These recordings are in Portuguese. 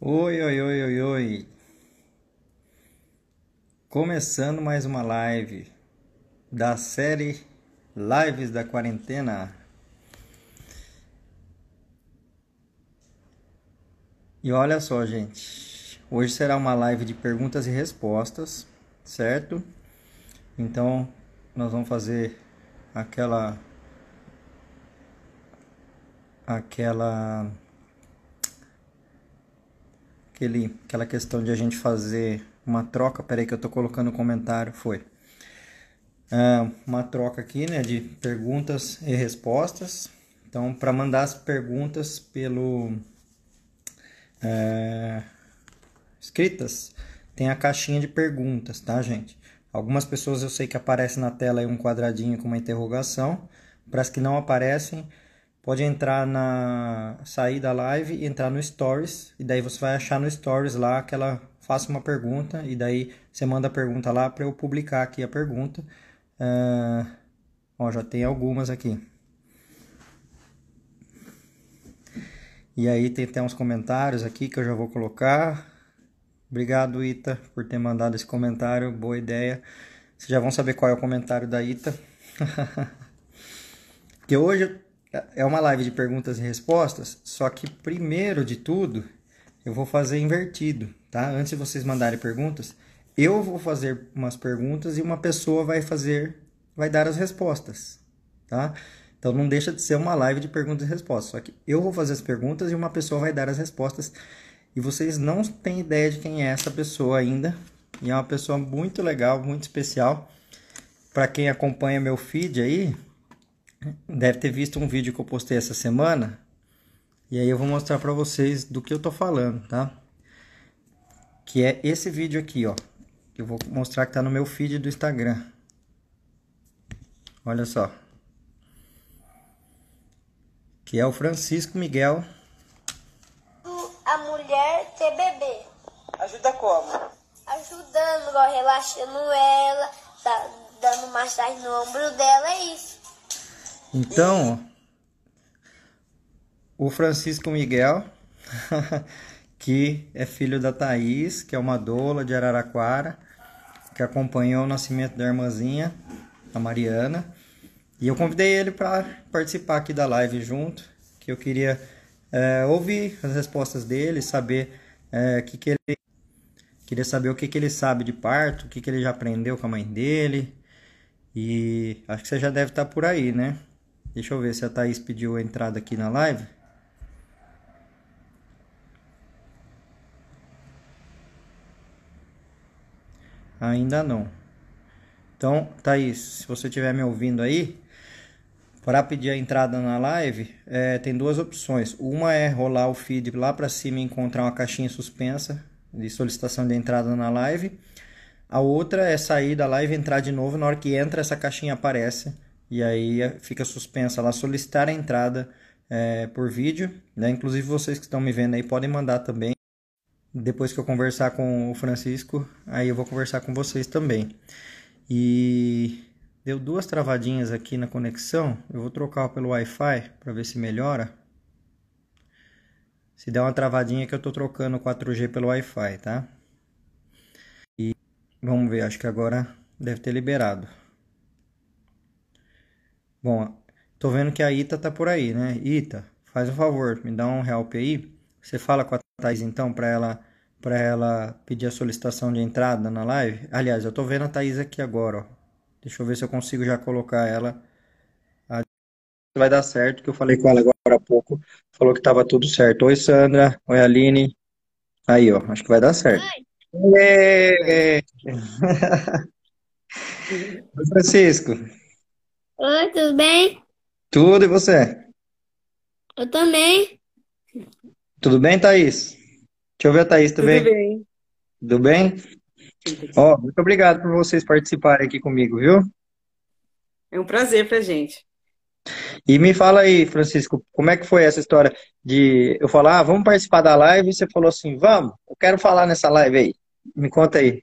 Oi, oi, oi, oi, oi. Começando mais uma live da série Lives da Quarentena. E olha só, gente. Hoje será uma live de perguntas e respostas, certo? Então, nós vamos fazer aquela aquela aquele, aquela questão de a gente fazer uma troca. Peraí que eu tô colocando o comentário. Foi. É, uma troca aqui, né, de perguntas e respostas. Então, para mandar as perguntas pelo é, escritas, tem a caixinha de perguntas, tá, gente? Algumas pessoas eu sei que aparece na tela aí um quadradinho com uma interrogação. Para as que não aparecem, pode entrar na sair da live e entrar no stories e daí você vai achar no stories lá que ela faça uma pergunta e daí você manda a pergunta lá para eu publicar aqui a pergunta. Uh, ó já tem algumas aqui. E aí tem até uns comentários aqui que eu já vou colocar. Obrigado Ita por ter mandado esse comentário boa ideia. Vocês já vão saber qual é o comentário da Ita. Porque hoje é uma live de perguntas e respostas, só que primeiro de tudo eu vou fazer invertido, tá? Antes de vocês mandarem perguntas, eu vou fazer umas perguntas e uma pessoa vai fazer, vai dar as respostas, tá? Então não deixa de ser uma live de perguntas e respostas, só que eu vou fazer as perguntas e uma pessoa vai dar as respostas e vocês não têm ideia de quem é essa pessoa ainda. E é uma pessoa muito legal, muito especial. Para quem acompanha meu feed aí, deve ter visto um vídeo que eu postei essa semana. E aí eu vou mostrar para vocês do que eu tô falando, tá? Que é esse vídeo aqui, ó. Eu vou mostrar que tá no meu feed do Instagram. Olha só. Que é o Francisco Miguel. A mulher ter bebê. Ajuda como? Ajudando, relaxando ela, tá dando massagem no ombro dela, é isso. Então, o Francisco Miguel, que é filho da Thaís, que é uma doula de Araraquara, que acompanhou o nascimento da irmãzinha, a Mariana. E eu convidei ele para participar aqui da live junto, que eu queria é, ouvir as respostas dele, saber é, que, que ele queria saber o que, que ele sabe de parto, o que, que ele já aprendeu com a mãe dele. E acho que você já deve estar por aí, né? Deixa eu ver se a Thaís pediu a entrada aqui na live. Ainda não. Então, Thaís, se você estiver me ouvindo aí, para pedir a entrada na live, é, tem duas opções. Uma é rolar o feed lá para cima e encontrar uma caixinha suspensa de solicitação de entrada na live. A outra é sair da live e entrar de novo. Na hora que entra, essa caixinha aparece e aí eh, fica suspensa lá solicitar a entrada é, por vídeo. Né? Inclusive vocês que estão me vendo aí podem mandar também. Depois que eu conversar com o Francisco, aí eu vou conversar com vocês também. E deu duas travadinhas aqui na conexão. Eu vou trocar pelo Wi-Fi para ver se melhora. Se der uma travadinha que eu estou trocando 4G pelo Wi-Fi, tá? E vamos ver, acho que agora deve ter liberado. Bom, tô vendo que a Ita tá por aí, né? Ita, faz um favor, me dá um help aí. Você fala com a Thais então para ela para ela pedir a solicitação de entrada na live. Aliás, eu tô vendo a Thaís aqui agora, ó. Deixa eu ver se eu consigo já colocar ela. Vai dar certo, que eu falei com ela agora há pouco. Falou que tava tudo certo. Oi, Sandra. Oi, Aline. Aí, ó. Acho que vai dar certo. Oi Francisco. Oi, tudo bem? Tudo, e você? Eu também. Tudo bem, Thaís? Deixa eu ver a Thaís também. Tudo bem. Tudo bem? Ó, oh, muito obrigado por vocês participarem aqui comigo, viu? É um prazer pra gente. E me fala aí, Francisco, como é que foi essa história de eu falar, ah, vamos participar da live, e você falou assim, vamos, eu quero falar nessa live aí. Me conta aí.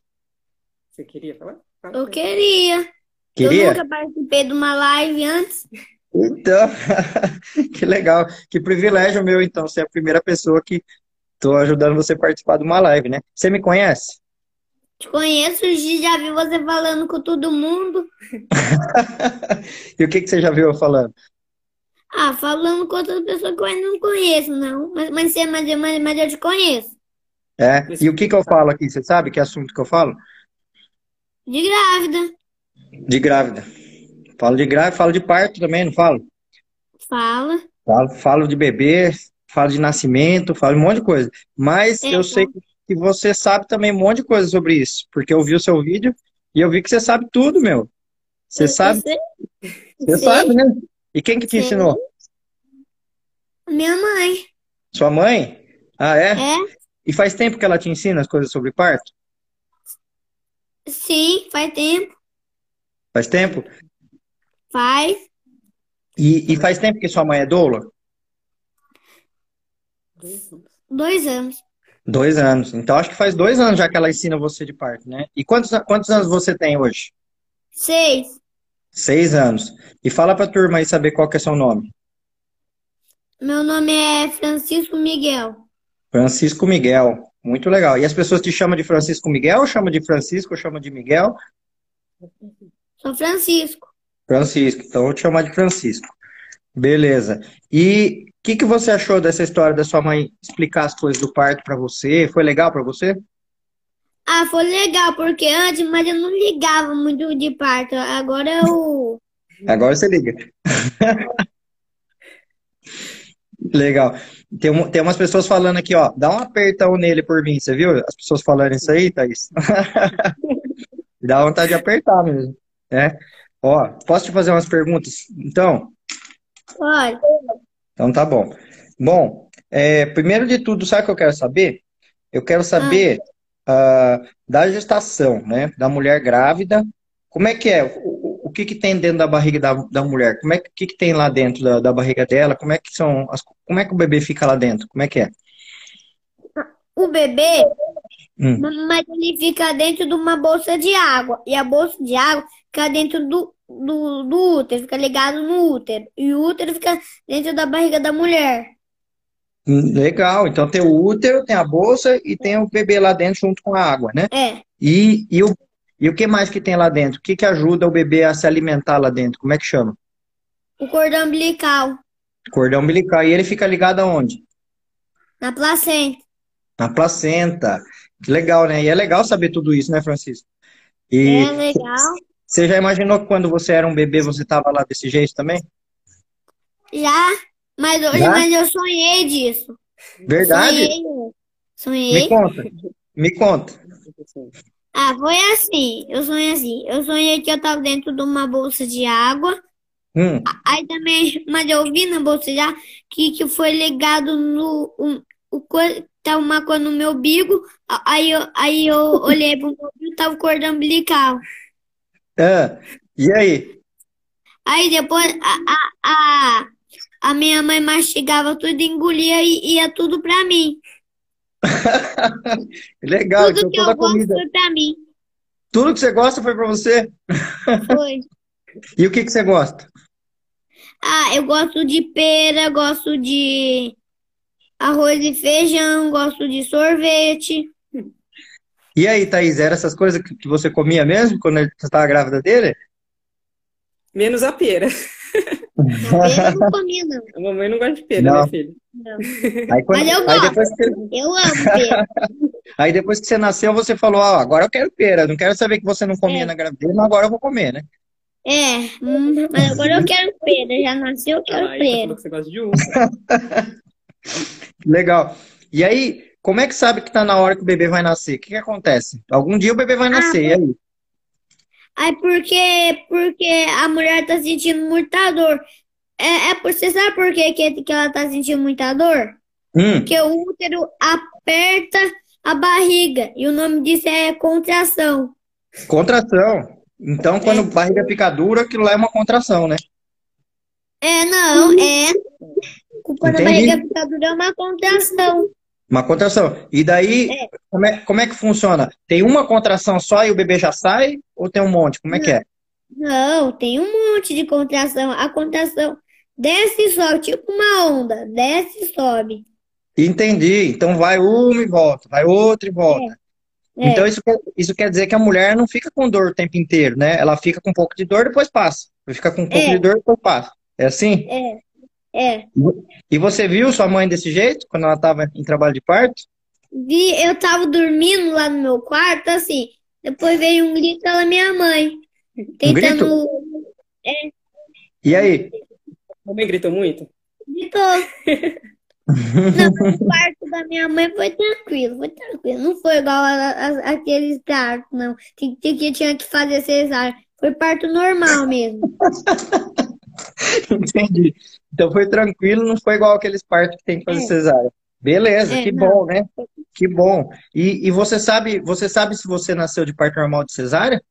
Você queria falar? Fala eu queria. Queria? Eu nunca participei de uma live antes. Então, que legal, que privilégio meu, então, ser a primeira pessoa que Tô ajudando você a participar de uma live, né? Você me conhece? Te conheço, já vi você falando com todo mundo. e o que, que você já viu eu falando? Ah, falando com outras pessoas que eu ainda não conheço, não. Mas, mas, mas, mas, mas eu te conheço. É? E o que, que eu falo aqui? Você sabe que assunto que eu falo? De grávida. De grávida. Falo de grávida, falo de parto também, não falo? Fala. Falo, falo de bebê, falo de nascimento, falo um monte de coisa. Mas É, eu sei que você sabe também um monte de coisa sobre isso, porque eu vi o seu vídeo e eu vi que você sabe tudo, meu. Você eu sabe, sei. você sei. sabe, né? E quem que te Sei. ensinou? Minha mãe. Sua mãe? Ah, é? É? E faz tempo que ela te ensina as coisas sobre parto? Sim, faz tempo. Faz tempo? Faz. E, e faz tempo que sua mãe é doula? Dois anos. Dois anos. Então acho que faz dois anos já que ela ensina você de parto, né? E quantos, quantos anos você tem hoje? Seis. Seis anos. E fala pra turma aí saber qual que é seu nome. Meu nome é Francisco Miguel. Francisco Miguel. Muito legal. E as pessoas te chamam de Francisco Miguel, chamam de Francisco, ou chamam de Miguel? Sou Francisco. Francisco. Então vou te chamar de Francisco. Beleza. E o que, que você achou dessa história da sua mãe explicar as coisas do parto pra você? Foi legal pra você? Ah, foi legal, porque antes, mas eu não ligava muito de parto. Agora eu. Agora você liga. Legal. Tem, um- tem umas pessoas falando aqui, ó. Dá um apertão nele por mim, você viu? As pessoas falando isso aí, Thaís. Dá vontade de apertar mesmo. É. Ó, posso te fazer umas perguntas? Então, Olha, então tá bom. Bom, é, primeiro de tudo, sabe o que eu quero saber? Eu quero saber ah, da gestação, né? Da mulher grávida. Como é que é? O, o- que que tem dentro da barriga da, da mulher? Como é que, o que que tem lá dentro da, da barriga dela? Como é que são as, como é que o bebê fica lá dentro? Como é que é? o bebê, Hum. mas ele fica dentro de uma bolsa de água. E a bolsa de água fica dentro do, do, do útero, fica ligado no útero. E o útero fica dentro da barriga da mulher. Hum, Legal. Então tem o útero, tem a bolsa e tem o bebê lá dentro junto com a água, né? É. E, e, o, e o que mais que tem lá dentro? O que que ajuda o bebê a se alimentar lá dentro? Como é que chama? O cordão umbilical Cordão umbilical. E ele fica ligado aonde? na placenta. Na placenta. Que legal, né? E é legal saber tudo isso, né, Francisco? E É legal. Você já imaginou que quando você era um bebê você estava lá desse jeito também? Já, mas hoje, Já? mas eu sonhei disso. Verdade? Sonhei. Me Sonhei. conta. Me conta. Ah, foi assim. Eu sonhei assim. Eu sonhei que eu tava dentro de uma bolsa de água. Hum, Aí também, mas eu vi na bolsa já que, que foi ligado no um, o tá uma coisa no meu. A- Aí eu, aí eu olhei pro meu umbigo, tava o cordão umbilical. Ah, e aí? Aí depois a, a, a, a minha mãe mastigava tudo, engolia e ia tudo pra mim. Legal. Tudo Então que toda eu a gosto comida, foi pra mim. tudo que você gosta foi pra você. Foi. E o que que você gosta? Ah, eu gosto de pera, gosto de arroz e feijão, gosto de sorvete. E aí, Thaís, eram essas coisas que você comia mesmo quando você estava grávida dele? Menos a pera. Eu não comia, não. A mamãe não gosta de pera, Não. né, filho? Não. Aí, quando- Mas eu gosto. depois que, Eu amo pera. aí depois que você nasceu, você falou, ó, agora eu quero pera. Não quero saber que você não comia É. na gravidez, mas agora eu vou comer, né? É, hum, mas agora eu quero pera. Já nasceu, eu quero Ah, pera. você gosta de uva. Legal. E aí, como é que sabe que tá na hora que o bebê vai nascer? O que que acontece? Algum dia o bebê vai nascer, e aí? Aí porque, porque a mulher tá sentindo muita dor. É, é você sabe por que, que, ela tá sentindo muita dor? Hum, Porque o útero aperta a barriga. E o nome disso é contração. contração. Então, quando a barriga fica dura, aquilo lá é uma contração, né? É, não, é. Da Entendi. barriga ficar dura é uma contração. Uma contração. E daí, como é, como é que funciona? Tem uma contração só e o bebê já sai? Ou tem um monte? Como é que é? Não, tem um monte de contração. A contração desce e sobe, tipo uma onda. Desce e sobe. Entendi. Então vai uma e volta, vai outra e volta. É. Então isso quer, isso quer dizer que a mulher não fica com dor o tempo inteiro, né? Ela fica com um pouco de dor, depois passa. Fica com um pouco É. de dor, depois passa. É assim? É, é. E você viu sua mãe desse jeito, quando ela estava em trabalho de parto? Vi, eu tava dormindo lá no meu quarto, assim. Depois veio um grito da minha mãe. Tentando. E aí? A mamãe gritou muito? Gritou. Não, o parto da minha mãe foi tranquilo, foi tranquilo. Não foi igual a, a- aqueles partos, não. Que, que, que tinha que fazer cesárea. Foi parto normal mesmo. Entendi. Então foi tranquilo, não foi igual aqueles partos que tem que fazer É. cesárea. Beleza, É, que não. bom, né? Que bom. E, e você sabe, você sabe se você nasceu de parto normal de cesárea?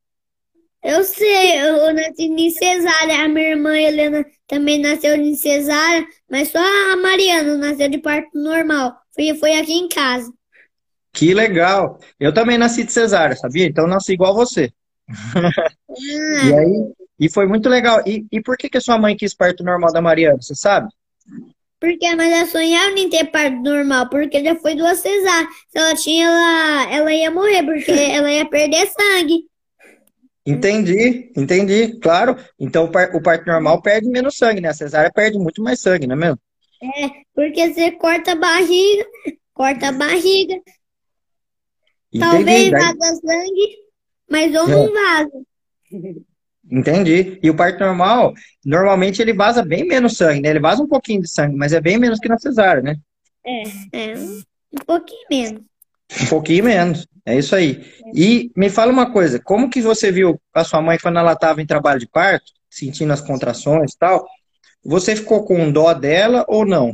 Eu sei, eu, nasci de cesárea. A minha irmã Helena também nasceu de cesárea, mas só a Mariana nasceu de parto normal. Foi, foi aqui em casa. Que legal. Eu também nasci de cesárea, sabia? Então nasci igual você. Ah, E aí, e foi muito legal. E, e por que que a sua mãe quis parto normal da Mariana, você sabe? porque mas ela sonhava em ter parto normal, porque já foi duas cesáreas. Se ela tinha, ela, ela ia morrer, porque ela ia perder sangue. Entendi, entendi, claro. Então o par- o parto normal perde menos sangue, né? A cesárea perde muito mais sangue, não é mesmo? Porque você corta a barriga, corta a barriga, Entendi, talvez daí- vaza sangue, mas ou É. não vaza. entendi. E o parto normal, normalmente ele vaza bem menos sangue, né? Ele vaza um pouquinho de sangue, mas é bem menos que na cesárea, né? É, um pouquinho menos. Um pouquinho menos. É isso aí. E me fala uma coisa, como que você viu a sua mãe quando ela estava em trabalho de parto, sentindo as contrações e tal? Você ficou com dó dela ou não?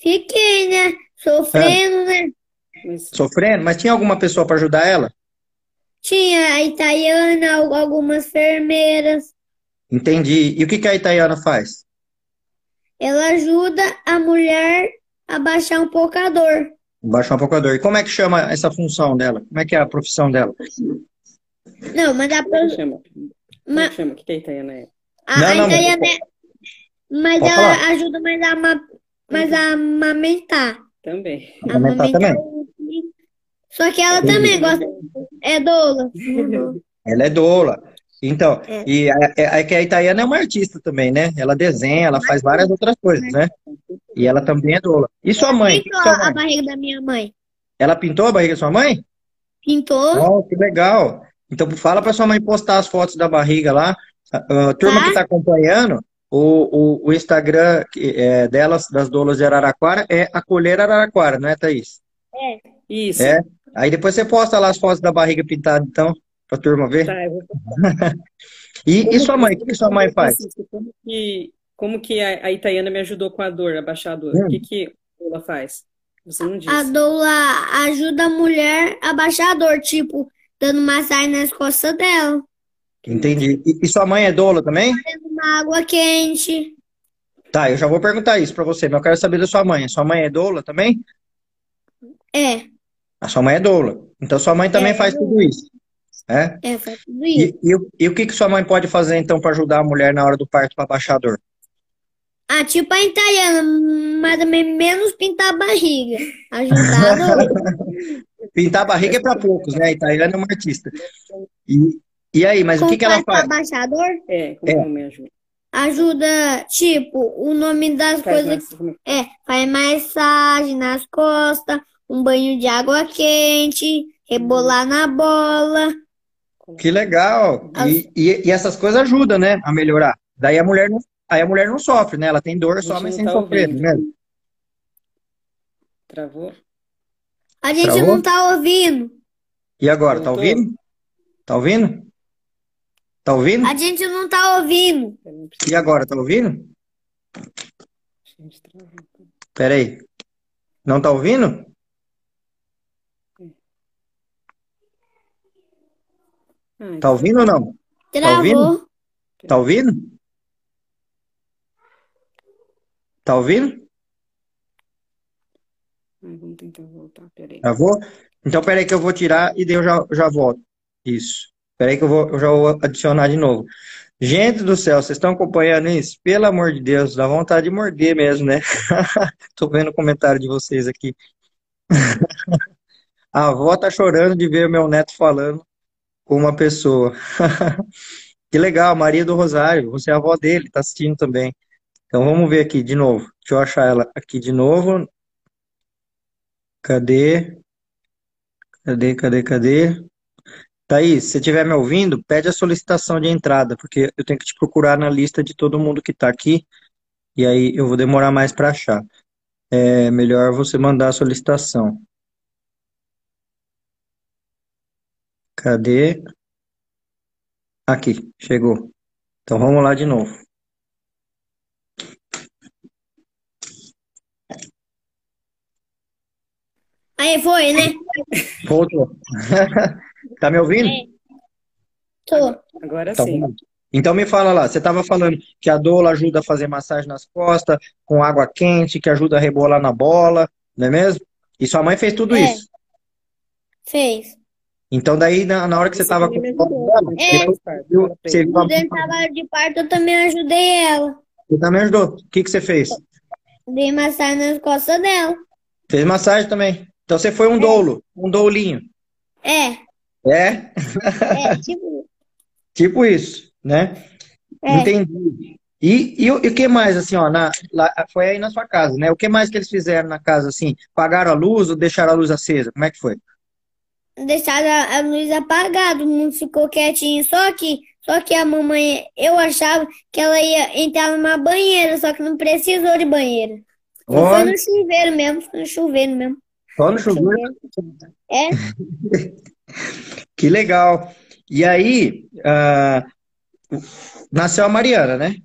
Fiquei, né? Sofrendo, né? Mas Sofrendo? Mas tinha alguma pessoa para ajudar ela? Tinha a Itaiana, al- algumas enfermeiras. Entendi. E o que que a Itaiana faz? Ela ajuda a mulher a baixar um pouco a dor. Baixar um pouco a dor. E como é que chama essa função dela? Como é que é a profissão dela? Não, mas a, como é chama? Como é ma- que chama? O que que a Itaiana é? a, Não, a não, mas- Itaiana é- mas Pode ela falar. ajuda mais a, ama- mais a amamentar. Também. Amamentar também? Só que ela também gosta. É doula. Ela é doula. Então, É. e é, é- é que a Itaiana é uma artista também, né? Ela desenha, ela faz várias outras coisas, né? E ela também é doula. E sua mãe? Que que Pintou sua a mãe? barriga da minha mãe. Ela pintou a barriga da sua mãe? Pintou. Oh, que legal. Então fala para sua mãe postar as fotos da barriga lá. A, a turma Tá. que está acompanhando, o, o, o Instagram que é, delas, das doulas de Araraquara, é Acolher Araraquara, não é, Thaís? Isso. É. Aí depois você posta lá as fotos da barriga pintada, então, pra turma ver. Tá, eu vou E, e sua mãe, o que, que sua mãe faz? Francisco, Como que, como que a, a Itaiana me ajudou com a dor, a baixar a dor? Hum. O que que ela faz? Você não A disse. doula ajuda a mulher a baixar a dor, tipo, dando massagem nas costas dela, Entendi. E, e sua mãe é doula também? dando uma água quente. Tá, eu já vou perguntar isso pra você, mas eu quero saber da sua mãe. A sua mãe é doula também? É, A sua mãe é doula. Então sua mãe também É, faz tudo isso. É? é, faz tudo isso. E, e, o- e o que, que sua mãe pode fazer então para ajudar a mulher na hora do parto para baixar a dor? Ah, tipo a italiana, mas também menos pintar a barriga. Ajudar. Pintar a barriga é para poucos, né? A Itaiana é uma artista. E, e aí, mas o que, que ela faz pra faz? baixar a dor? É, como É. me ajuda? Ajuda, tipo, o nome das Faz coisas mais- como- é, faz massagem nas costas, um banho de água quente, rebolar na bola. Que legal! E, e, e essas coisas ajudam, né? A melhorar. Daí a mulher não, aí a mulher não sofre, né? Ela tem dor só, mas sem tá sofrer, né? Travou? A gente Travou? não tá ouvindo. E agora, tá ouvindo? Tá ouvindo? Tá ouvindo? A gente não tá ouvindo. E agora, tá ouvindo? preciso de travar. Pera aí. Não tá ouvindo? Tá ouvindo ou não? Tá ouvindo? Travou. Tá ouvindo? Tá ouvindo? ah, vamos tentar voltar, peraí. Travou? Então, peraí que eu vou tirar e daí eu já, já volto. Isso. Peraí que eu vou, eu já vou adicionar de novo. Gente do céu, vocês estão acompanhando isso? Pelo amor de Deus, dá vontade de morder mesmo, né? Tô vendo o comentário de vocês aqui. A avó tá chorando de ver o meu neto falando uma pessoa. Que legal, Maria do Rosário, você é a avó dele, tá assistindo também. Então vamos ver aqui de novo. Deixa eu achar ela aqui de novo. Cadê? Cadê, cadê, cadê? Thaís, se estiver me ouvindo, pede a solicitação de entrada, porque eu tenho que te procurar na lista de todo mundo que está aqui, e aí eu vou demorar mais para achar. É melhor você mandar a solicitação. Cadê? Aqui, chegou. Então vamos lá de novo. Aí foi, né? Voltou. Tá me ouvindo? É. Tô. Agora Então, sim. então me fala lá, você estava falando que a doula ajuda a fazer massagem nas costas, com água quente, que ajuda a rebolar na bola, não é mesmo? E sua mãe fez tudo É. isso. Fez. Então daí, na, na hora que você me com né? É. viu- você viu Quando a- ele tava de parto, eu também ajudei ela. você também ajudou. O que que você fez? Dei massagem nas costas dela. Fez massagem também. Então você foi um doulo, um doulinho. É, É? é, tipo, Tipo isso, né? é. Entendi. E, e, o e o que mais, assim, ó, na, lá- foi aí na sua casa, né? O que mais que eles fizeram na casa, assim? Pagaram a luz ou deixaram a luz acesa? Como é que foi? Deixaram a, luz apagada, o mundo ficou quietinho. Só que, só que a mamãe, eu achava que ela ia entrar numa banheira, só que não precisou de banheira. Foi Olha, no chuveiro mesmo, foi no chuveiro mesmo. só no chuveiro. É, Que legal. E aí, ah, nasceu a Mariana, né?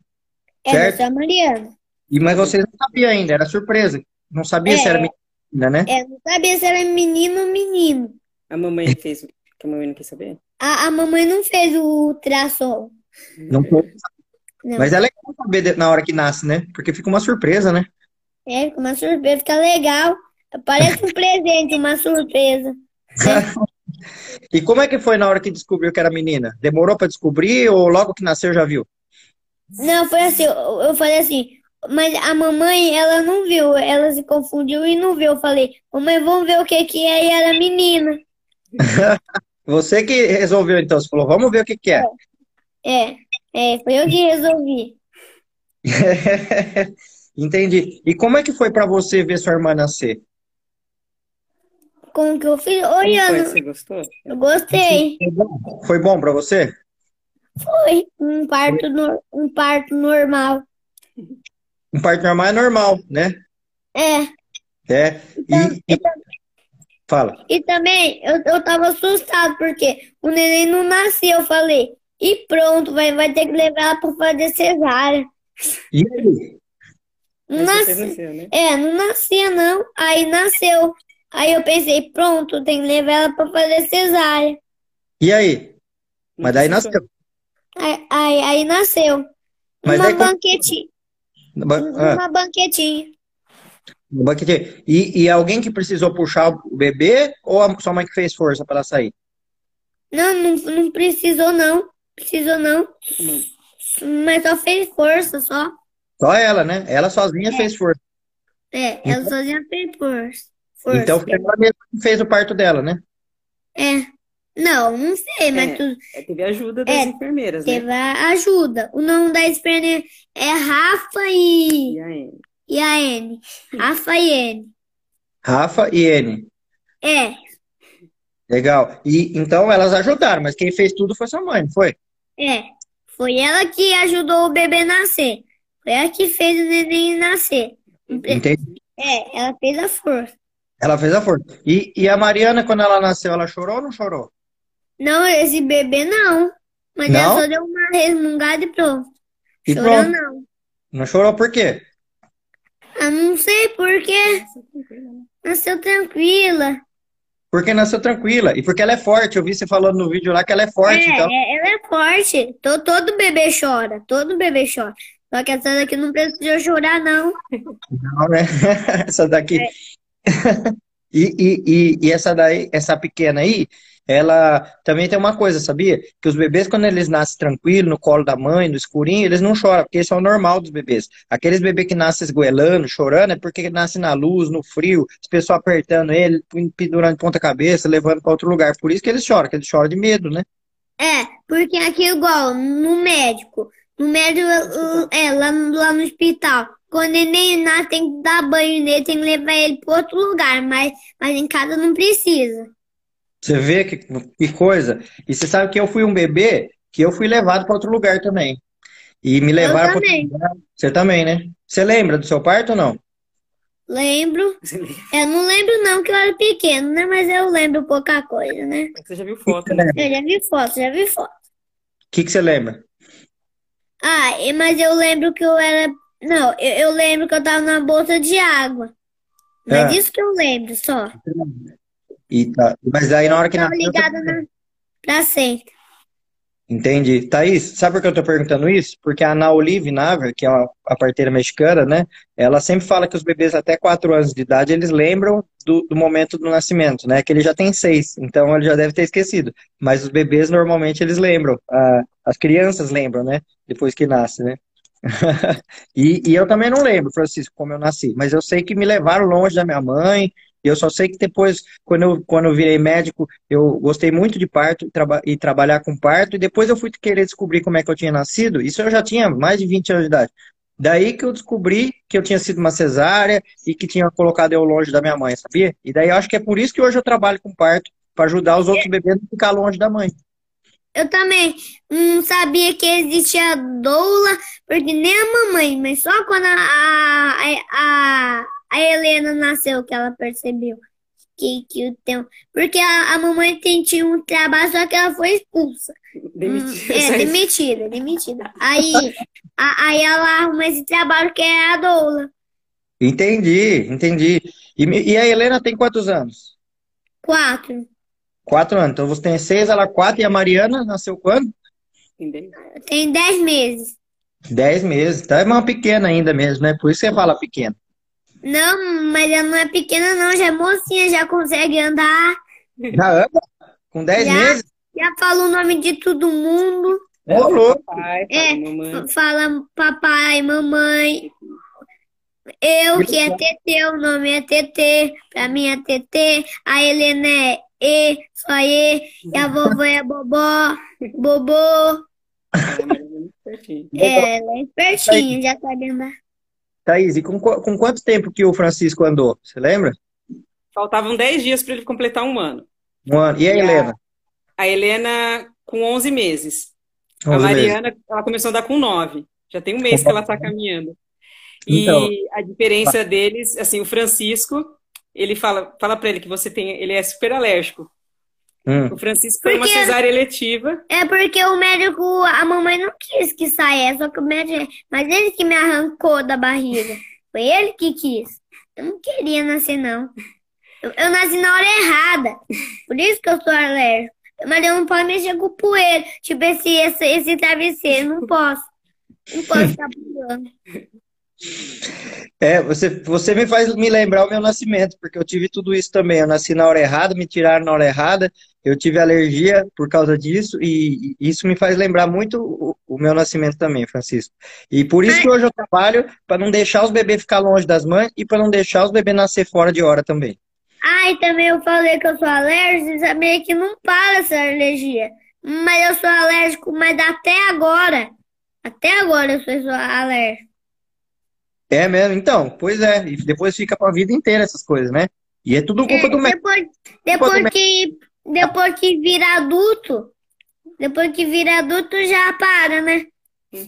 é, Certo. sou a Mariana. E, mas vocês não sabiam ainda, era surpresa. Não sabia se É. era menina, né? É, não sabia se era menino ou menino. A mamãe fez. Que a mamãe não quis saber? A, a mamãe não fez o ultrassom. Não foi. Não. Mas é legal saber na hora que nasce, né? Porque fica uma surpresa, né? É, fica uma surpresa, fica legal. Parece um presente, uma surpresa. E como é que foi na hora que descobriu que era menina? Demorou pra descobrir ou logo que nasceu já viu? Não, foi assim, eu, eu falei assim, mas a mamãe, ela não viu, ela se confundiu e não viu. Eu falei, mamãe, vamos ver o que que é, e era menina. Você que resolveu, então. Você falou, vamos ver o que que é. É, é, foi eu que resolvi. Entendi. E como é que foi pra você ver sua irmã nascer? Como que eu fiz? Foi? Olhando, Você gostou? eu gostei. Foi bom pra você? Foi um parto, no- um parto normal. Um parto normal é normal, né? É, É. então, E, e- fala. E também eu, eu tava assustado porque o neném não nasceu. Eu falei, e pronto, vai, vai ter que levar ela pra fazer cesárea. E aí? Não nasceu. né? É, não nascia não. Aí nasceu. Aí eu pensei, pronto, tem que levar ela pra fazer cesárea. E aí? Mas daí nasceu. Aí, aí, aí nasceu. Mas Uma daí como- banquetinha. Ah, Uma banquetinha. No banquete. E, e alguém que precisou puxar o bebê ou a sua mãe que fez força para ela sair? Não, não, não precisou não. Precisou não. Mas só fez força, só. Só ela, né? Ela sozinha fez força. É, ela sozinha fez força. Força. Então foi ela mesma que fez o parto dela, né? É. Não, não sei, mas É. tu É, Teve ajuda das É, enfermeiras, né? teve ajuda. O nome da enfermeira é Rafa e, E aí? E a N. Rafa e N. Rafa e N. É, Legal. E então elas ajudaram, mas quem fez tudo foi sua mãe, não foi? é. Foi ela que ajudou o bebê nascer. Foi ela que fez o neném nascer. Entendi. É, ela fez a força. Ela fez a força. E, e a Mariana, quando ela nasceu, ela chorou ou não chorou? Não, esse bebê não. Mas Não? ela só deu uma resmungada e pronto. E Chorou pronto. não. Não chorou por quê? Eu não sei por quê. Nasceu tranquila. Porque nasceu tranquila. E porque ela é forte. Eu vi você falando no vídeo lá que ela é forte. É, Então, é, ela é forte. To- Todo bebê chora. Todo bebê chora. Só que essa daqui não precisou chorar, não. não, né? Essa daqui. É. E, e, e, e essa daí, essa pequena aí, ela também tem uma coisa, sabia? Que os bebês, quando eles nascem tranquilo, no colo da mãe, no escurinho, eles não choram, porque isso é o normal dos bebês. Aqueles bebês que nascem esgoelando, chorando, é porque nascem na luz, no frio, as pessoas apertando ele, pendurando ponta cabeça, levando para outro lugar. Por isso que eles choram, que eles choram de medo, né? É, porque aqui igual no médico, no médico, é, lá, no- lá no hospital, quando o neném nasce, tem que dar banho nele, tem que levar ele para outro lugar, mas, mas em casa não precisa. Você vê que, que coisa. E você sabe que eu fui um bebê que eu fui levado para outro lugar também. E me levaram para outro lugar. Você também, né? Você lembra do seu parto ou não? Lembro. Eu não lembro não que eu era pequeno, né? Mas eu lembro pouca coisa, né? Você já viu foto, né? Eu já vi foto, já vi foto. O que que você lembra? Ah, e- mas eu lembro que eu era. Não, eu, eu lembro que eu tava na bolsa de água. Mas Ah. isso que eu lembro só. E tá. Mas aí na hora que nasceu. ligada na placenta. Entendi. Thaís, sabe por que eu tô perguntando isso? Porque a Ana Olive Naver, que é uma- a parteira mexicana, né? Ela sempre fala que os bebês até 4 anos de idade, eles lembram do, do momento do nascimento, né? Que ele já tem 6, então ele já deve ter esquecido. Mas os bebês, normalmente, eles lembram. Ah, as crianças lembram, né? Depois que nasce, né? E, e eu também não lembro, Francisco, como eu nasci. Mas eu sei que me levaram longe da minha mãe. Eu só sei que depois, quando eu, quando eu virei médico, eu gostei muito de parto e, traba- e trabalhar com parto. E depois eu fui querer descobrir como é que eu tinha nascido. Isso eu já tinha mais de 20 anos de idade. Daí que eu descobri que eu tinha sido uma cesárea e que tinha colocado eu longe da minha mãe, sabia? E daí eu acho que é por isso que hoje eu trabalho com parto, para ajudar os outros bebês a ficar longe da mãe. Eu também não sabia que existia doula, porque nem a mamãe, mas só quando a, a, a, a Helena nasceu que ela percebeu que, que o tempo. Porque a, a mamãe tinha um trabalho, só que ela foi expulsa. Demitido. É, demitida, demitida. Aí, a- aí ela arruma esse trabalho que é a doula. Entendi, entendi. E, e a Helena tem quantos anos? Quatro. Quatro anos. Então você tem seis, ela quatro. E a Mariana nasceu quando? Tem dez meses. Dez meses. Então é uma pequena ainda mesmo, né? Por isso você fala pequena. Não, mas ela não é pequena, não, já é mocinha, já consegue andar, Já anda? Com dez Já. meses? já fala o nome de todo mundo. Louco. É. pai, mamãe. Fala papai, mamãe. Eu que é TT, o nome é TT. Pra mim é TT. A Helena é E, só E. E a vovó é Bobó, Bobô. É. É, ela é espertinha, já sabe andar. Thaís, e com, com quanto tempo que o Francisco andou? Você lembra? Faltavam 10 dias para ele completar um ano. Um ano. E a E a- Helena? A Helena com 11 meses. A 11 meses. Mariana, ela começou a andar com 9. Já tem um mês que ela está caminhando. E Então. a diferença deles, assim, o Francisco, ele fala, fala para ele que você tem, ele é super alérgico. Hum. O Francisco foi uma Porque- cesárea eletiva. É porque o médico, a mamãe não quis que saia, só que o médico, mas ele que me arrancou da barriga. Foi ele que quis. Eu não queria nascer, não. Eu, eu nasci na hora errada. Por isso que eu sou alérgico. Mas eu não posso mexer com poeira. Tipo esse, esse, esse travesseiro. Não posso. Não posso ficar pulando. É, você, você me faz me lembrar o meu nascimento, porque eu tive tudo isso também. Eu nasci na hora errada, me tiraram na hora errada, eu tive alergia por causa disso, e isso me faz lembrar muito o, o meu nascimento também, Francisco. E por isso que hoje eu trabalho para não deixar os bebês ficar longe das mães e para não deixar os bebês nascer fora de hora também. Ah, e também eu falei que eu sou alérgico. Sabia que não para essa alergia. Mas eu sou alérgico, mas até agora. Até agora eu sou alérgico. É mesmo? Então, pois é. E depois fica para a vida inteira essas coisas, né? E é tudo culpa É, do médico. depois, depois que depois que vira adulto, depois que vira adulto já para, né?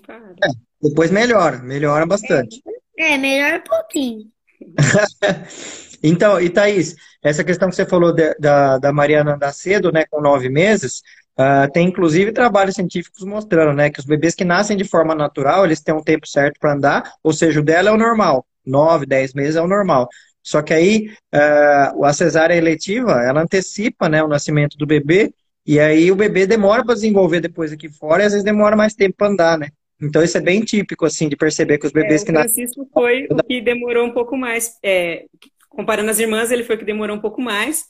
Para. Depois melhora, melhora bastante. É, melhor um pouquinho. Então, e Thaís, essa questão que você falou de- da, da Mariana andar cedo, né, com nove meses, ah, tem inclusive trabalhos científicos mostrando, né, que os bebês que nascem de forma natural, eles têm um tempo certo para andar, ou seja, o dela é o normal, nove, dez meses é o normal. Só que aí, ah, a cesárea eletiva, ela antecipa, né, o nascimento do bebê, e aí o bebê demora para desenvolver depois aqui fora, e às vezes demora mais tempo para andar, né? Então isso é bem típico, assim, de perceber que os bebês É, que o nascem Francisco foi o que demorou um pouco mais. É, comparando as irmãs, ele foi o que demorou um pouco mais.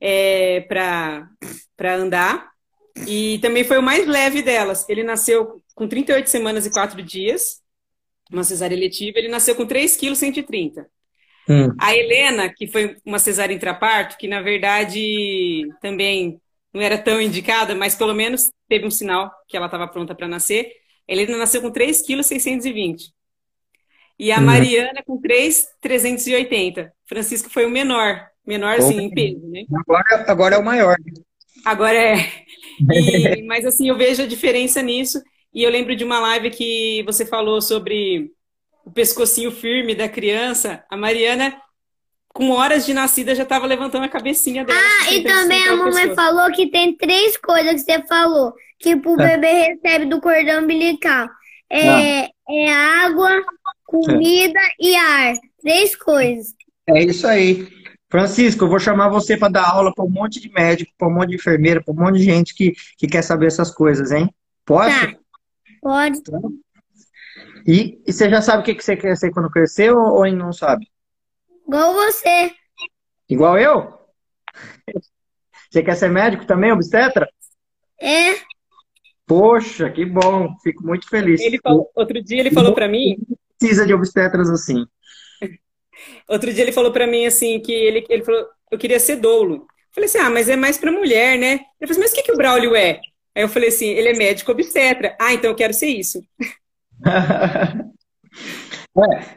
é, para andar. E também foi o mais leve delas. Ele nasceu com 38 semanas e 4 dias, uma cesárea eletiva. Ele nasceu com 3 quilos 130. Hum. A Helena, que foi uma cesárea intraparto, que na verdade também não era tão indicada, mas pelo menos teve um sinal que ela estava pronta para nascer. A Helena nasceu com 3 quilos 620. E a hum. Mariana com 3,380. Francisco foi o menor, menor assim, em peso, né? Agora, agora é o maior. Agora é. E, mas assim, eu vejo a diferença nisso. E eu lembro de uma live que você falou sobre o pescocinho firme da criança. A Mariana, com horas de nascida, já estava levantando a cabecinha dela. Ah, e também a mamãe falou que tem três coisas que você falou. Que o é. bebê recebe do cordão umbilical. É, ah. é água, comida é. e ar. Três coisas. É isso aí. Francisco, eu vou chamar você para dar aula para um monte de médico, para um monte de enfermeira, para um monte de gente que, que quer saber essas coisas, hein? Posso? Tá. Pode. E, e, você já sabe o que, que você quer ser quando crescer ou, ou ainda não sabe? Igual você. Igual eu? Você quer ser médico também, obstetra? É. Poxa, que bom. Fico muito feliz. Ele falou, outro dia ele falou para mim. Precisa de obstetras assim. Outro dia ele falou para mim assim que ele, ele falou, eu queria ser doulo. Eu falei assim, ah, mas é mais para mulher, né? Ele falou assim, mas o que, que o Braulio é? Aí eu falei assim, ele é médico obstetra. Ah, então eu quero ser isso. é,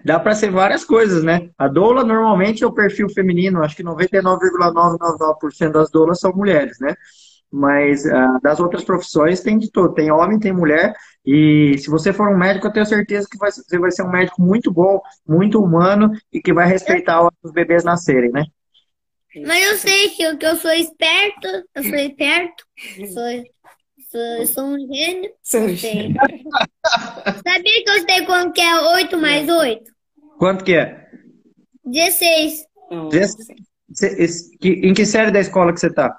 dá para ser várias coisas, né? A doula normalmente é o perfil feminino, acho que 99,999% das doulas são mulheres, né? Mas uh, das outras profissões tem de todo, tem homem, tem mulher, e se você for um médico, eu tenho certeza que vai, você vai ser um médico muito bom, muito humano e que vai respeitar os bebês nascerem, né? Mas eu sei que eu, que eu sou esperto, eu sou esperto, sou, sou, sou um gênio. Sou gênio. Sabia que eu sei quanto que é 8 mais 8? Quanto que é? 16. 16. Em que série da escola que você está?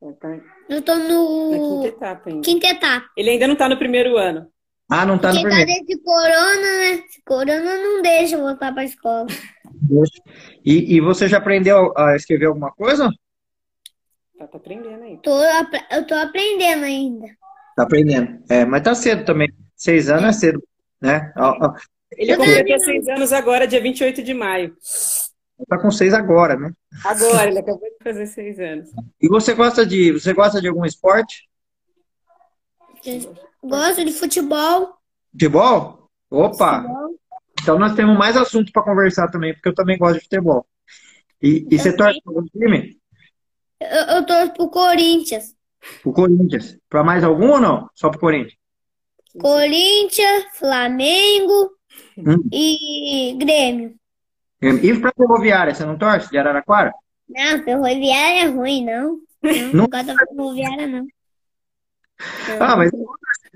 Eu tô no. Na quinta etapa ainda. Quinta etapa. Ele ainda não tá no primeiro ano. Ah, não tá Porque no primeiro. Tá desse corona, né? Esse corona não deixa eu voltar pra escola. E, e você já aprendeu a escrever alguma coisa? Tá, tá aprendendo ainda. Tô, eu tô aprendendo ainda. Tá aprendendo. É, mas tá cedo também. Seis anos é, é cedo, né? Ele completou seis anos agora, dia 28 de maio. Tá com seis agora, né? Agora, ele acabou de fazer seis anos. E você gosta de, você gosta de algum esporte? Gosto de futebol. Futebol? Opa! Futebol. Então nós temos mais assunto para conversar também, porque eu também gosto de futebol. E, e você torce para algum time? Eu, eu torço pro Corinthians. Pro Corinthians. Para mais algum ou não? Só pro Corinthians? Corinthians, Flamengo hum. e Grêmio. E para Ferroviária, você não torce de Araraquara? Não, Ferroviária é ruim, não. Não, não gosto da Ferroviária, não. Ah, mas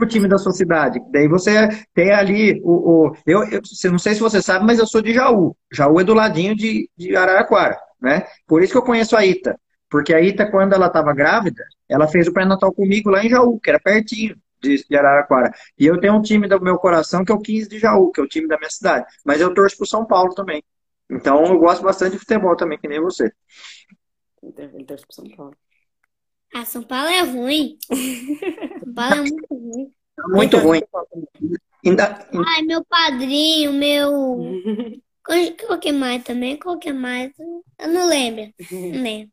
o time da sua cidade. Daí você tem ali o. o eu, eu não sei se você sabe, mas eu sou de Jaú. Jaú é do ladinho de, de Araraquara, né? Por isso que eu conheço a Ita. Porque a Ita, quando ela estava grávida, ela fez o pré-natal comigo lá em Jaú, que era pertinho de, de Araraquara. E eu tenho um time do meu coração que é o 15 de Jaú, que é o time da minha cidade. Mas eu torço pro São Paulo também. Então eu gosto bastante de futebol também, que nem você. Ele torce pro São Paulo. Ah, São Paulo é ruim. São Paulo é muito ruim. Muito ruim. Ainda... Ai, meu padrinho, meu. Qual que mais também? Qual que mais? Eu não lembro. Não lembro.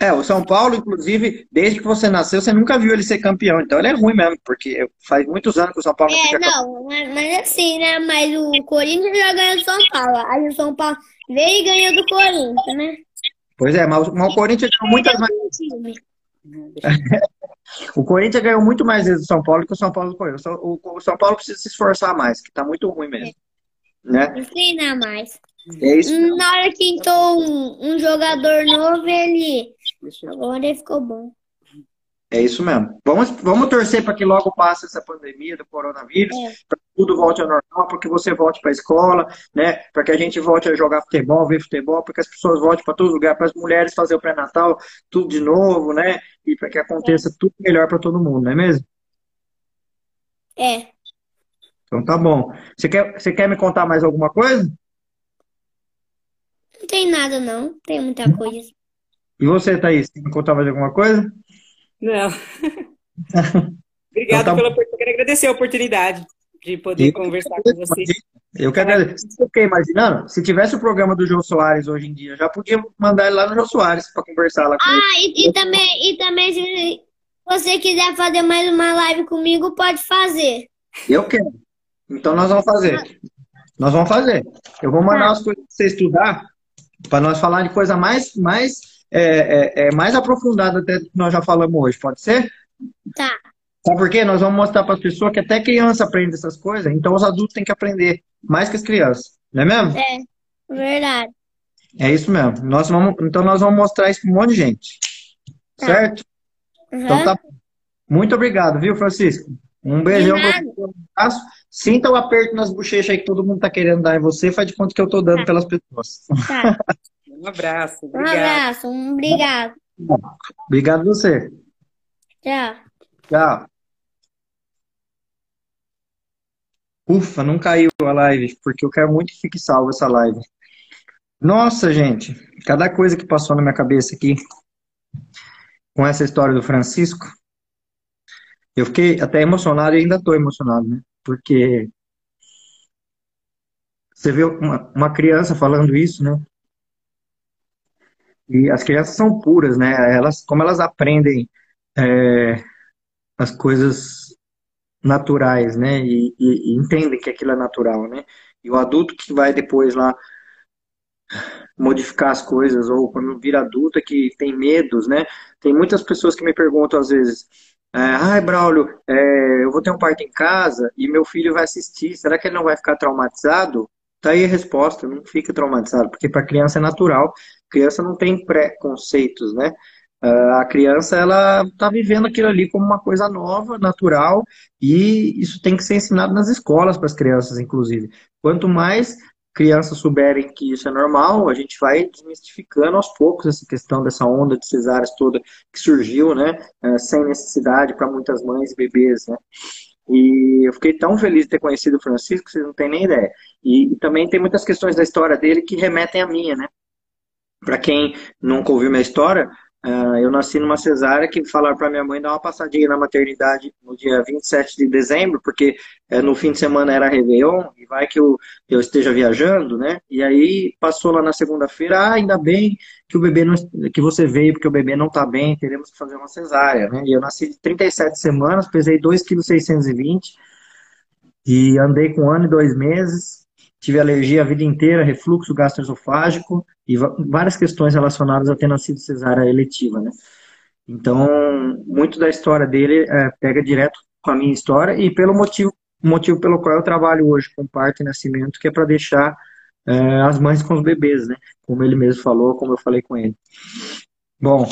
É, o São Paulo, inclusive, desde que você nasceu, você nunca viu ele ser campeão. Então ele é ruim mesmo, porque faz muitos anos que o São Paulo não é, fica não, mas, mas assim, né? Mas o Corinthians já ganhou do São Paulo. Aí o São Paulo veio e ganhou do Corinthians, né? Pois é, mas, mas o Corinthians ganhou muitas mais. o Corinthians ganhou muito mais vezes do São Paulo que o São Paulo ganhou. O, São Paulo precisa se esforçar mais, que tá muito ruim mesmo. É. Né? Treinar mais. É isso. Na hora que entrou um, um jogador novo, ele Agora ele ficou bom. É isso mesmo. Vamos, vamos torcer para que logo passe essa pandemia do coronavírus, é. para que tudo volte ao normal, para que você volte para a escola, né? Para que a gente volte a jogar futebol, ver futebol, para que as pessoas voltem para todos os lugares, para as mulheres fazer o pré-natal, tudo de novo, né? E para que aconteça é. tudo melhor para todo mundo, não é mesmo? É. Então tá bom. Você quer, você quer me contar mais alguma coisa? Não tem nada, não. Tem muita coisa. E você, Thaís, tem que contar mais alguma coisa? Não. Obrigado então, tá... pela oportunidade. Quero agradecer a oportunidade de poder conversar com você. Eu quero agradecer. Eu fiquei imaginando, se tivesse o programa do João Soares hoje em dia, já podia mandar ele lá no João Soares para conversar lá com ah, ele. Ah, e, e, também, e também, se você quiser fazer mais uma live comigo, pode fazer. Eu quero. Então nós vamos fazer. Nós vamos fazer. Eu vou mandar tá. as coisas para você estudar, para nós falar de coisa mais, mais, é, é, é, mais aprofundada até que nós já falamos hoje. Pode ser? Tá. Sabe por quê? Nós vamos mostrar para as pessoas que até criança aprende essas coisas, então os adultos têm que aprender mais que as crianças. Não é mesmo? É, verdade. É isso mesmo. Nós vamos, então nós vamos mostrar isso para um monte de gente. Tá. Certo? Uhum. Então tá. Muito obrigado, viu, Francisco? Um beijão para você. Sinta o aperto nas bochechas aí que todo mundo tá querendo dar em você. Faz de conta que eu tô dando tá. pelas pessoas. Tá. um abraço. Obrigado. Um abraço. Um obrigado. Obrigado você. Tchau. Tchau. Ufa, não caiu a live, porque eu quero muito que fique salvo essa live. Nossa, gente, cada coisa que passou na minha cabeça aqui com essa história do Francisco, eu fiquei até emocionado e ainda estou emocionado, né? Porque você vê uma, uma criança falando isso, né? E as crianças são puras, né? Elas, como elas aprendem é, as coisas naturais, né? E, e, e, entendem que aquilo é natural, né? E o adulto que vai depois lá modificar as coisas, ou quando vira adulto é que tem medos, né? Tem muitas pessoas que me perguntam às vezes, é, ai, Braulio, é, eu vou ter um parto em casa e meu filho vai assistir, será que ele não vai ficar traumatizado? Tá aí a resposta, não fica traumatizado, porque para criança é natural, criança não tem preconceitos, né? Ah, a criança ela está vivendo aquilo ali como uma coisa nova, natural, e isso tem que ser ensinado nas escolas para as crianças, inclusive. Quanto mais crianças souberem que isso é normal, a gente vai desmistificando aos poucos essa questão dessa onda de cesáreas toda que surgiu, né, eh, sem necessidade para muitas mães e bebês, né. E eu fiquei tão feliz de ter conhecido o Francisco, vocês não têm nem ideia. E, e também tem muitas questões da história dele que remetem à minha, né. Para quem nunca ouviu minha história, Uh, eu nasci numa cesárea que falaram para minha mãe dar uma passadinha na maternidade no dia 27 de dezembro, porque uh, no fim de semana era Réveillon, e vai que eu, eu esteja viajando, né? E aí passou lá na segunda-feira, ah, ainda bem que o bebê não, que você veio, porque o bebê não está bem, teremos que fazer uma cesárea, né? E eu nasci de 37 semanas, pesei 2,620 kg e andei com um ano e dois meses, tive alergia a vida inteira, refluxo gastroesofágico, e várias questões relacionadas a ter nascido cesárea eletiva, né? Então, muito da história dele é, pega direto com a minha história e pelo motivo, motivo pelo qual eu trabalho hoje com parto e nascimento, que é para deixar é, as mães com os bebês, né? Como ele mesmo falou, como eu falei com ele. Bom,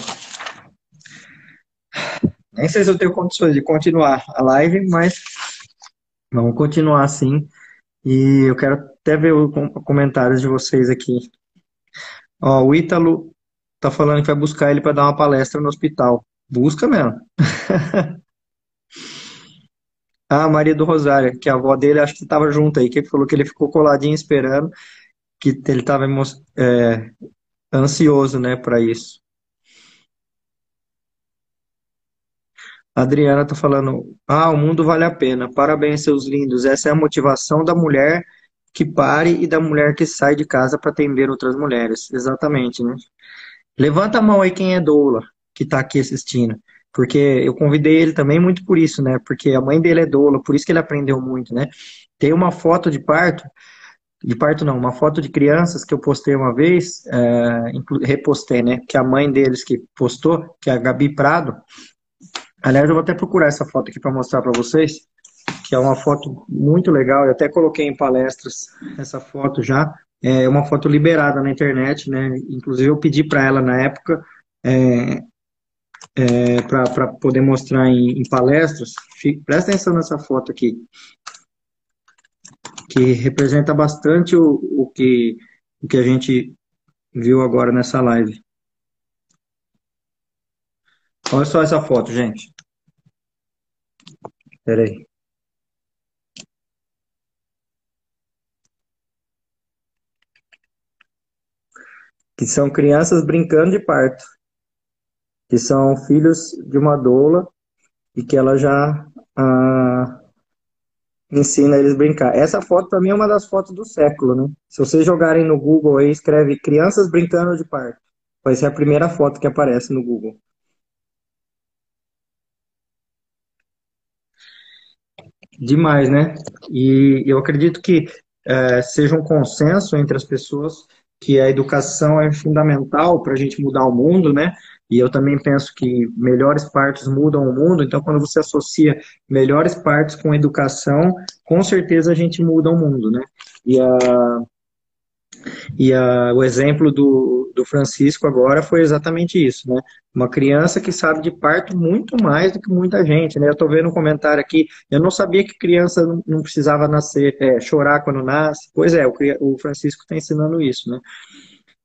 nem sei se eu tenho condições de continuar a live, mas vamos continuar assim. E eu quero até ver os comentários de vocês aqui Ó, o Ítalo tá falando que vai buscar ele para dar uma palestra no hospital. Busca mesmo. ah, Maria do Rosário, que a avó dele acho que estava junto aí, que falou que ele ficou coladinho esperando, que ele estava é, ansioso, né, para isso. A Adriana tá falando, ah, o mundo vale a pena. Parabéns, seus lindos. Essa é a motivação da mulher que pare e da mulher que sai de casa para atender outras mulheres. Exatamente, né? Levanta a mão aí quem é doula, que está aqui assistindo. Porque eu convidei ele também muito por isso, né? Porque a mãe dele é doula, por isso que ele aprendeu muito, né? Tem uma foto de parto, de parto não, uma foto de crianças que eu postei uma vez, é, repostei, né? Que a mãe deles que postou, que é a Gabi Prado. Aliás, eu vou até procurar essa foto aqui para mostrar para vocês que é uma foto muito legal. Eu até coloquei em palestras essa foto já. É uma foto liberada na internet, né? Inclusive eu pedi para ela na época é, é, para poder mostrar em, em palestras. Presta atenção nessa foto aqui, que representa bastante o, o, que, o que a gente viu agora nessa live. Olha só essa foto, gente. Espera aí. Que são crianças brincando de parto. que são filhos de uma doula e que ela já ah, ensina eles a brincar. Essa foto para mim é uma das fotos do século, né? Se vocês jogarem no Google aí, escreve crianças brincando de parque. Vai ser a primeira foto que aparece no Google. Demais, né? E eu acredito que é, seja um consenso entre as pessoas que a educação é fundamental para a gente mudar o mundo, né? E eu também penso que melhores partes mudam o mundo, então quando você associa melhores partes com educação, com certeza a gente muda o mundo, né? E, a, e a, o exemplo do, do Francisco agora foi exatamente isso, né? Uma criança que sabe de parto muito mais do que muita gente, né? Eu estou vendo um comentário aqui, eu não sabia que criança não precisava nascer, é, chorar quando nasce. Pois é, o, Francisco está ensinando isso, né?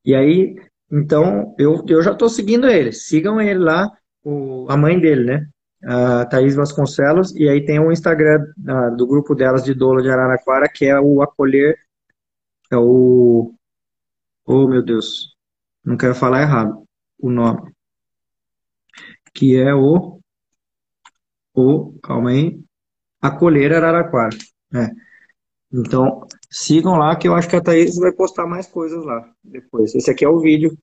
E aí, então, eu, eu já estou seguindo ele. Sigam ele lá, o, a mãe dele, né? A Thaís Vasconcelos. E aí tem o Instagram uh, do grupo delas de Dolo de Araraquara, que é o Acolher. É o. Oh, meu Deus. Não quero falar errado o nome. Que é o. O. Calma aí. Acolher Araraquara. É. Então, sigam lá que eu acho que a Thaís vai postar mais coisas lá depois. Esse aqui é o vídeo.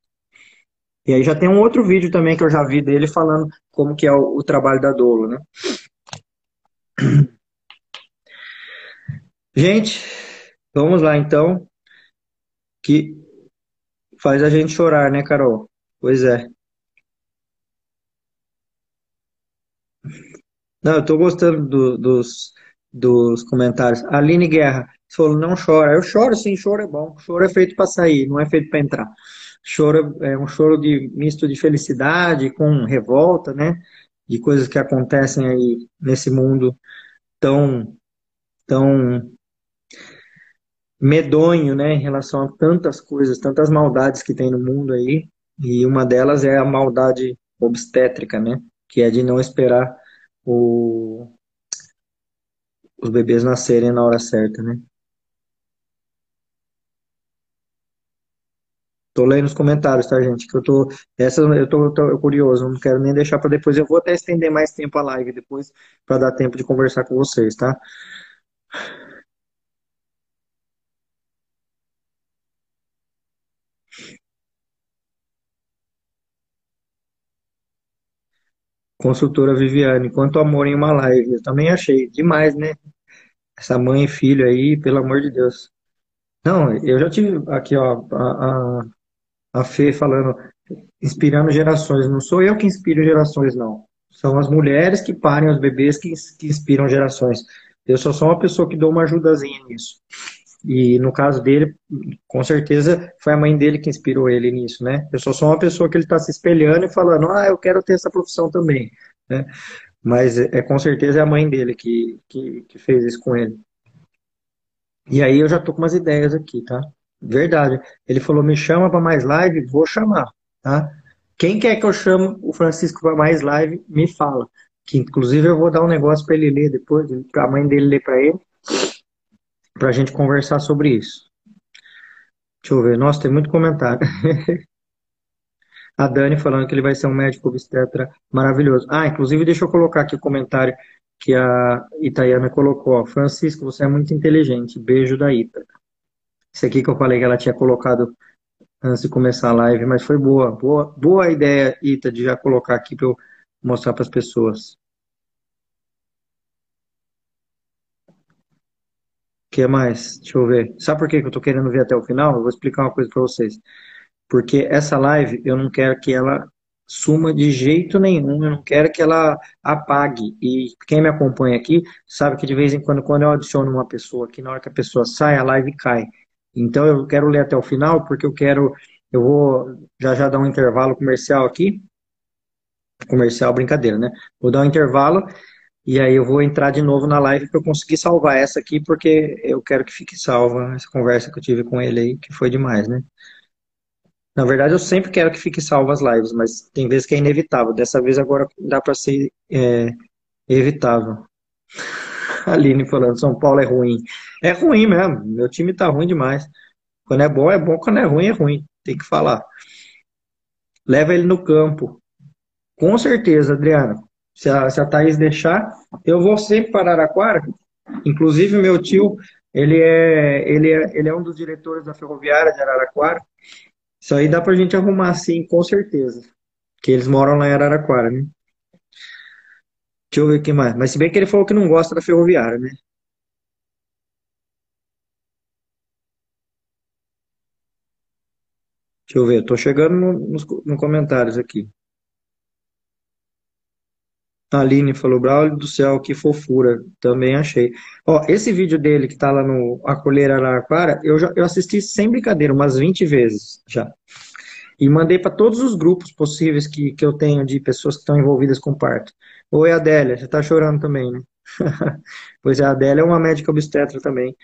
E aí já tem um outro vídeo também que eu já vi dele falando como que é o, o trabalho da Dolo, né? Gente, vamos lá então. Que faz a gente chorar, né, Carol? Pois é. Não, eu tô gostando do, dos, dos comentários. Aline Guerra falou, não chora. Eu choro sim, choro é bom. Choro é feito para sair, não é feito para entrar. Choro é um choro de misto de felicidade com revolta, né? De coisas que acontecem aí nesse mundo tão tão medonho, né, em relação a tantas coisas, tantas maldades que tem no mundo aí. E uma delas é a maldade obstétrica, né? Que é de não esperar o os bebês nascerem na hora certa, né? Tô lendo os comentários, tá, gente? Que eu tô. Essa eu tô, tô curioso, não quero nem deixar para depois. Eu vou até estender mais tempo a live depois, para dar tempo de conversar com vocês, tá? Consultora Viviane, quanto amor em uma live. Eu também achei demais, né? Essa mãe e filho aí, pelo amor de Deus. Não, eu já tive aqui, ó, a, a, a Fê falando, inspirando gerações. Não sou eu que inspiro gerações, não. São as mulheres que parem os bebês que, que inspiram gerações. Eu só sou uma pessoa que dou uma ajudazinha nisso. E no caso dele, com certeza foi a mãe dele que inspirou ele nisso, né? Eu só sou uma pessoa que ele está se espelhando e falando, ah, eu quero ter essa profissão também, né? Mas é, é com certeza é a mãe dele que, que, que fez isso com ele. E aí eu já tô com umas ideias aqui, tá? Verdade. Ele falou, me chama para mais live, vou chamar, tá? Quem quer que eu chame o Francisco para mais live, me fala. Que inclusive eu vou dar um negócio para ele ler depois, para a mãe dele ler para ele, para a gente conversar sobre isso. Deixa eu ver. Nossa, tem muito comentário. a Dani falando que ele vai ser um médico obstetra maravilhoso. Ah, inclusive deixa eu colocar aqui o comentário que a Itaiana colocou. Francisco, você é muito inteligente. Beijo da Ita. Esse aqui que eu falei que ela tinha colocado antes de começar a live, mas foi boa. Boa, boa ideia, Ita, de já colocar aqui para eu mostrar para as pessoas. Que mais? Deixa eu ver. Sabe por que eu estou querendo ver até o final? Eu vou explicar uma coisa para vocês. Porque essa live, eu não quero que ela suma de jeito nenhum, eu não quero que ela apague. E quem me acompanha aqui sabe que de vez em quando, quando eu adiciono uma pessoa aqui, na hora que a pessoa sai, a live cai. Então eu quero ler até o final, porque eu quero, eu vou já já dar um intervalo comercial aqui. Comercial, brincadeira, né? Vou dar um intervalo e aí eu vou entrar de novo na live para eu conseguir salvar essa aqui, porque eu quero que fique salva essa conversa que eu tive com ele aí, que foi demais, né? Na verdade, eu sempre quero que fique salvo as lives, mas tem vezes que é inevitável. Dessa vez agora dá para ser é, evitável. Aline falando, São Paulo é ruim. É ruim mesmo, meu time tá ruim demais. Quando é bom, é bom, quando é ruim, é ruim. Tem que falar. Leva ele no campo. Com certeza, Adriana. Se a, se a Thaís deixar, eu vou sempre para Araraquara. Inclusive, meu tio, ele é, ele é, ele é um dos diretores da ferroviária de Araraquara. Isso aí dá pra gente arrumar, sim, com certeza. Que eles moram lá em Araraquara, né? Deixa eu ver o que mais. Mas se bem que ele falou que não gosta da ferroviária, né? Deixa eu ver, tô chegando no, nos, no comentários aqui. A Aline falou, Braulio do céu, que fofura. Também achei. Ó, esse vídeo dele que tá lá no Acolher Araraquara, eu já eu assisti sem brincadeira umas 20 vezes já. E mandei para todos os grupos possíveis que, que eu tenho de pessoas que estão envolvidas com parto. Oi, Adélia, você tá chorando também, né? pois é, a Adélia é uma médica obstetra também,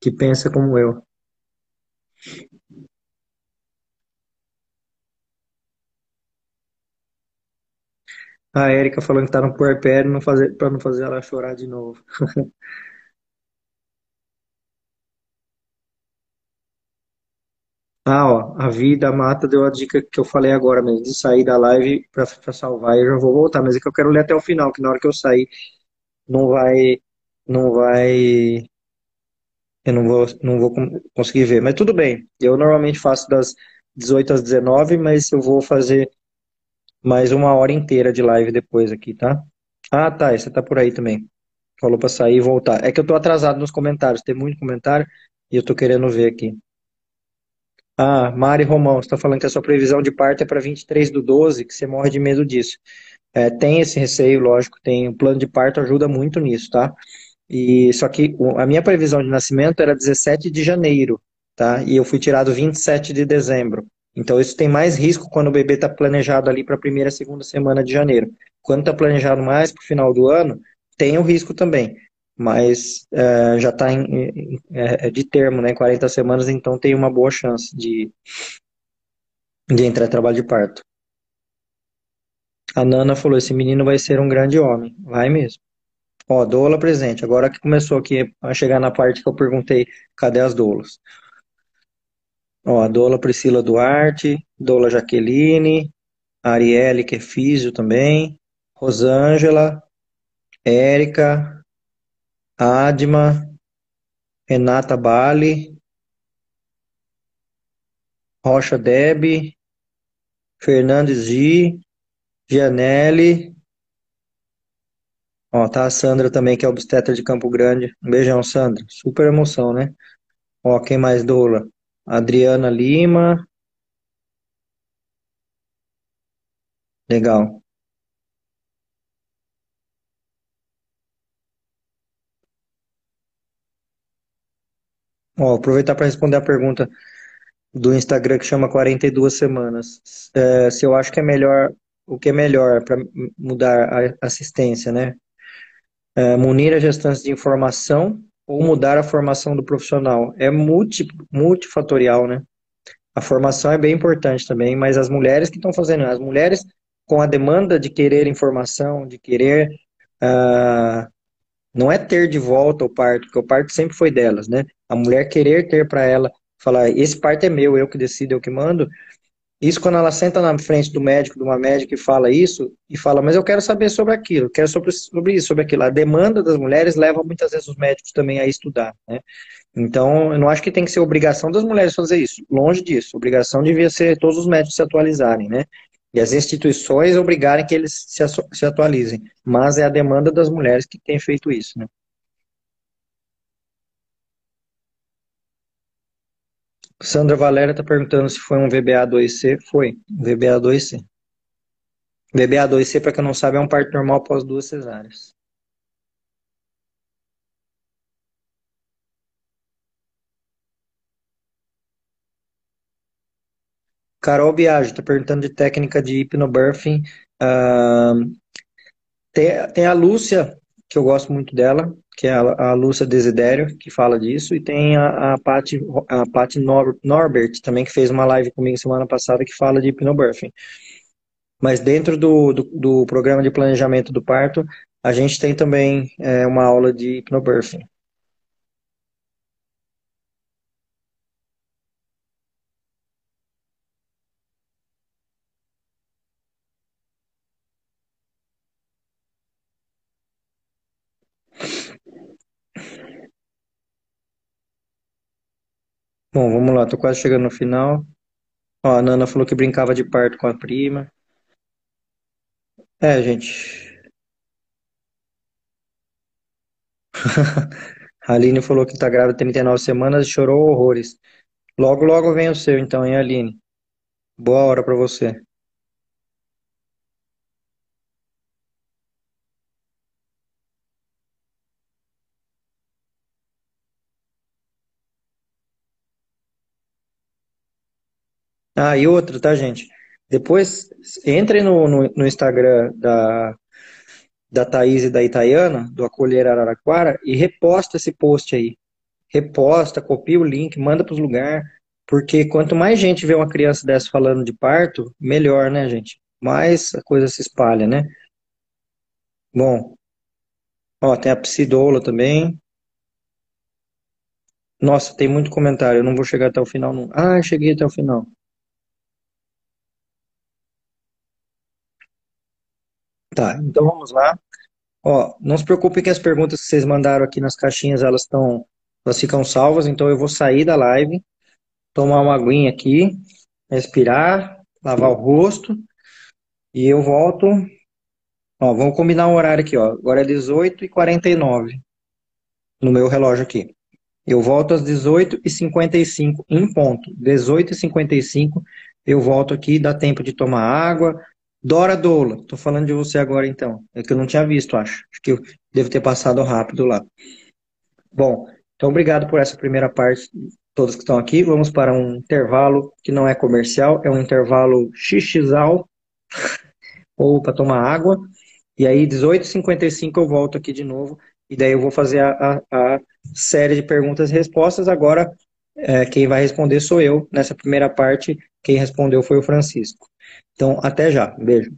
que pensa como eu. A Érica falando que tá no puerpério não fazer, pra não fazer ela chorar de novo. Ah, ó, a vida mata deu a dica que eu falei agora mesmo, de sair da live pra, pra salvar, eu já vou voltar, mas é que eu quero ler até o final, que na hora que eu sair não vai, não vai, eu não vou, não vou conseguir ver, mas tudo bem, eu normalmente faço das 18 às 19, mas eu vou fazer mais uma hora inteira de live depois aqui, tá? Ah, tá, você tá por aí também. Falou pra sair e voltar. É que eu tô atrasado nos comentários, tem muito comentário e eu tô querendo ver aqui. Ah, Mari Romão, você tá falando que a sua previsão de parto é para 23 do 12, que você morre de medo disso. É, tem esse receio, lógico, tem o plano de parto ajuda muito nisso, tá? E só que a minha previsão de nascimento era 17 de janeiro, tá? E eu fui tirado 27 de dezembro. Então isso tem mais risco quando o bebê está planejado ali para a primeira, segunda semana de janeiro. Quando está planejado mais para o final do ano, tem o risco também. Mas é, já está é, de termo, né? 40 semanas, então tem uma boa chance de, de entrar em trabalho de parto. A Nana falou: esse menino vai ser um grande homem. Vai mesmo. Ó, doula presente. Agora que começou aqui a chegar na parte que eu perguntei, cadê as doulas? Ó, a doula Priscila Duarte, doula Jaqueline, Arielle, que é físio também, Rosângela, Érica, Adma, Renata Bali, Rocha Deb, Fernandes G, Gianelli, ó, tá a Sandra também, que é obstetra de Campo Grande. Um beijão, Sandra. Super emoção, né? Ó, quem mais doula? Adriana Lima. Legal. Ó, aproveitar para responder a pergunta do Instagram que chama 42 semanas. É, se eu acho que é melhor, o que é melhor para mudar a assistência, né? É, munir a gestante de informação ou mudar a formação do profissional. É multi, multifatorial, né? A formação é bem importante também, mas as mulheres que estão fazendo, as mulheres com a demanda de querer informação, de querer. Uh, não é ter de volta o parto, porque o parto sempre foi delas, né? A mulher querer ter para ela, falar: esse parto é meu, eu que decido, eu que mando. Isso quando ela senta na frente do médico, de uma médica e fala isso, e fala, mas eu quero saber sobre aquilo, quero sobre, sobre isso, sobre aquilo. A demanda das mulheres leva muitas vezes os médicos também a estudar, né? Então, eu não acho que tem que ser obrigação das mulheres fazer isso. Longe disso. Obrigação devia ser todos os médicos se atualizarem, né? E as instituições obrigarem que eles se, se atualizem. Mas é a demanda das mulheres que tem feito isso, né? Sandra Valéria está perguntando se foi um VBA2C. Foi, VBA2C. VBA2C, para quem não sabe, é um parto normal após duas cesáreas. Carol Biagio está perguntando de técnica de hipnobirthing. Uh, tem, tem a Lúcia, que eu gosto muito dela, que é a, a Lúcia Desidério, que fala disso, e tem a, a Paty, a Paty Nor, Norbert, também, que fez uma live comigo semana passada, que fala de hipnobirthing. Mas dentro do, do, do programa de planejamento do parto, a gente tem também é, uma aula de hipnobirthing. Bom, vamos lá, tô quase chegando no final. Ó, a Nana falou que brincava de parto com a prima. É, gente. A Aline falou que tá grávida 39 semanas e chorou horrores. Logo, logo vem o seu, então, hein, Aline? Boa hora pra você. Ah, e outra, tá, gente? Depois, entrem no, no, no Instagram da, da Thaís e da Itaiana, do Acolher Araraquara, e reposta esse post aí. Reposta, copia o link, manda pros lugares, porque quanto mais gente vê uma criança dessa falando de parto, melhor, né, gente? Mais a coisa se espalha, né? Bom, ó, tem a Psidola também. Nossa, tem muito comentário, eu não vou chegar até o final, não. Ah, cheguei até o final. Tá, então vamos lá. Ó, não se preocupe que as perguntas que vocês mandaram aqui nas caixinhas, elas estão, elas ficam salvas, então eu vou sair da live, tomar uma aguinha aqui, respirar, lavar o rosto, e eu volto. Ó, vamos combinar um horário aqui, ó. Agora é 18h49 no meu relógio aqui. Eu volto às 18h55 em ponto. 18h55 eu volto aqui, dá tempo de tomar água, Dora Doula, tô falando de você agora então. É que eu não tinha visto, acho. Acho que eu devo ter passado rápido lá. Bom, então obrigado por essa primeira parte, todos que estão aqui. Vamos para um intervalo que não é comercial, é um intervalo xixizal, ou para tomar água. E aí, 18h55 eu volto aqui de novo. E daí eu vou fazer a, a, a série de perguntas e respostas. Agora, é, quem vai responder sou eu. Nessa primeira parte, quem respondeu foi o Francisco. Então, até já. Beijo.